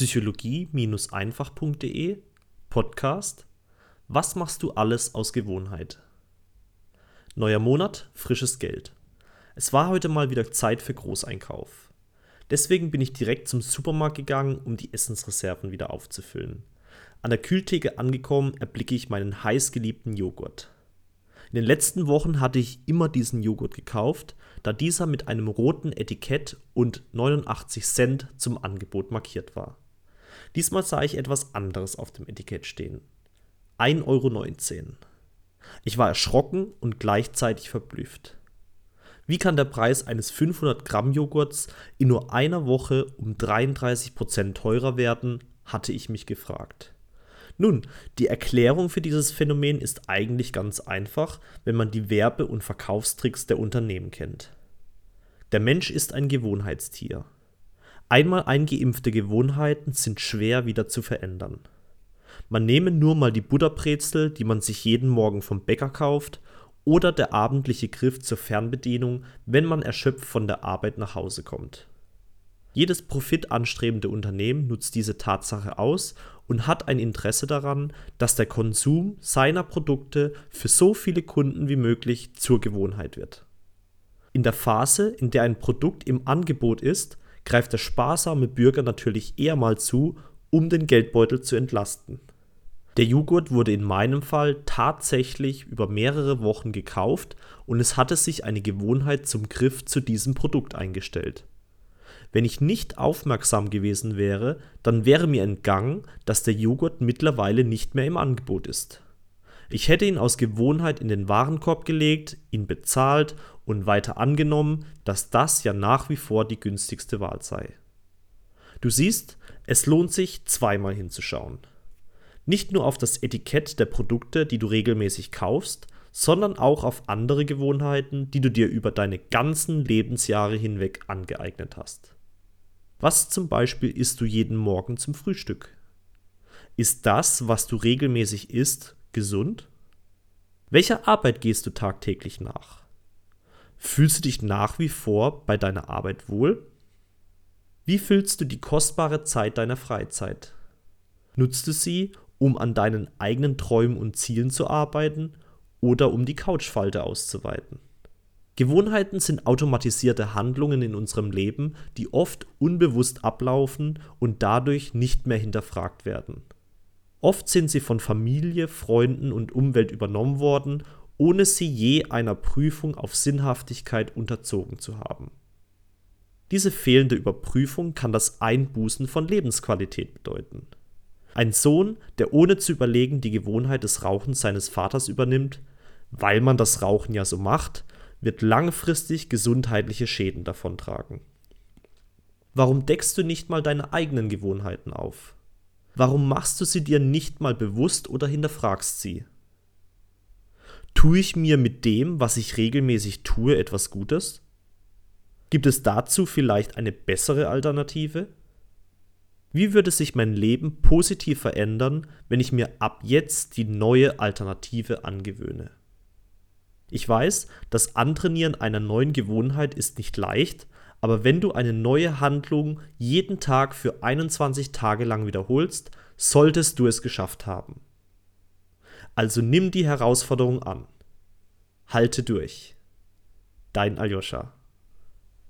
psychologie-einfach.de Podcast Was machst du alles aus Gewohnheit? Neuer Monat, frisches Geld. Es war heute mal wieder Zeit für Großeinkauf. Deswegen bin ich direkt zum Supermarkt gegangen, um die Essensreserven wieder aufzufüllen. An der Kühltheke angekommen, erblicke ich meinen heißgeliebten Joghurt. In den letzten Wochen hatte ich immer diesen Joghurt gekauft, da dieser mit einem roten Etikett und 89 Cent zum Angebot markiert war. Diesmal sah ich etwas anderes auf dem Etikett stehen. 1,19 Euro. Ich war erschrocken und gleichzeitig verblüfft. Wie kann der Preis eines 500 Gramm Joghurts in nur einer Woche um 33 Prozent teurer werden, hatte ich mich gefragt. Nun, die Erklärung für dieses Phänomen ist eigentlich ganz einfach, wenn man die Werbe- und Verkaufstricks der Unternehmen kennt. Der Mensch ist ein Gewohnheitstier. Einmal eingeimpfte Gewohnheiten sind schwer wieder zu verändern. Man nehme nur mal die Butterbrezel, die man sich jeden Morgen vom Bäcker kauft, oder der abendliche Griff zur Fernbedienung, wenn man erschöpft von der Arbeit nach Hause kommt. Jedes profitanstrebende Unternehmen nutzt diese Tatsache aus und hat ein Interesse daran, dass der Konsum seiner Produkte für so viele Kunden wie möglich zur Gewohnheit wird. In der Phase, in der ein Produkt im Angebot ist, greift der sparsame Bürger natürlich eher mal zu, um den Geldbeutel zu entlasten. Der Joghurt wurde in meinem Fall tatsächlich über mehrere Wochen gekauft und es hatte sich eine Gewohnheit zum Griff zu diesem Produkt eingestellt. Wenn ich nicht aufmerksam gewesen wäre, dann wäre mir entgangen, dass der Joghurt mittlerweile nicht mehr im Angebot ist. Ich hätte ihn aus Gewohnheit in den Warenkorb gelegt, ihn bezahlt und weiter angenommen, dass das ja nach wie vor die günstigste Wahl sei. Du siehst, es lohnt sich, zweimal hinzuschauen. Nicht nur auf das Etikett der Produkte, die du regelmäßig kaufst, sondern auch auf andere Gewohnheiten, die du dir über deine ganzen Lebensjahre hinweg angeeignet hast. Was zum Beispiel isst du jeden Morgen zum Frühstück? Ist das, was du regelmäßig isst, gesund? Welcher Arbeit gehst du tagtäglich nach? Fühlst du dich nach wie vor bei deiner Arbeit wohl? Wie füllst du die kostbare Zeit deiner Freizeit? Nutzt du sie, um an deinen eigenen Träumen und Zielen zu arbeiten oder um die Couchfalte auszuweiten? Gewohnheiten sind automatisierte Handlungen in unserem Leben, die oft unbewusst ablaufen und dadurch nicht mehr hinterfragt werden. Oft sind sie von Familie, Freunden und Umwelt übernommen worden, ohne sie je einer Prüfung auf Sinnhaftigkeit unterzogen zu haben. Diese fehlende Überprüfung kann das Einbußen von Lebensqualität bedeuten. Ein Sohn, der ohne zu überlegen die Gewohnheit des Rauchens seines Vaters übernimmt, weil man das Rauchen ja so macht, wird langfristig gesundheitliche Schäden davontragen. Warum deckst du nicht mal deine eigenen Gewohnheiten auf? Warum machst du sie dir nicht mal bewusst oder hinterfragst sie? Tue ich mir mit dem, was ich regelmäßig tue, etwas Gutes? Gibt es dazu vielleicht eine bessere Alternative? Wie würde sich mein Leben positiv verändern, wenn ich mir ab jetzt die neue Alternative angewöhne? Ich weiß, das Antrainieren einer neuen Gewohnheit ist nicht leicht, aber wenn du eine neue Handlung jeden Tag für 21 Tage lang wiederholst, solltest du es geschafft haben. Also nimm die Herausforderung an. Halte durch. Dein Aljoscha.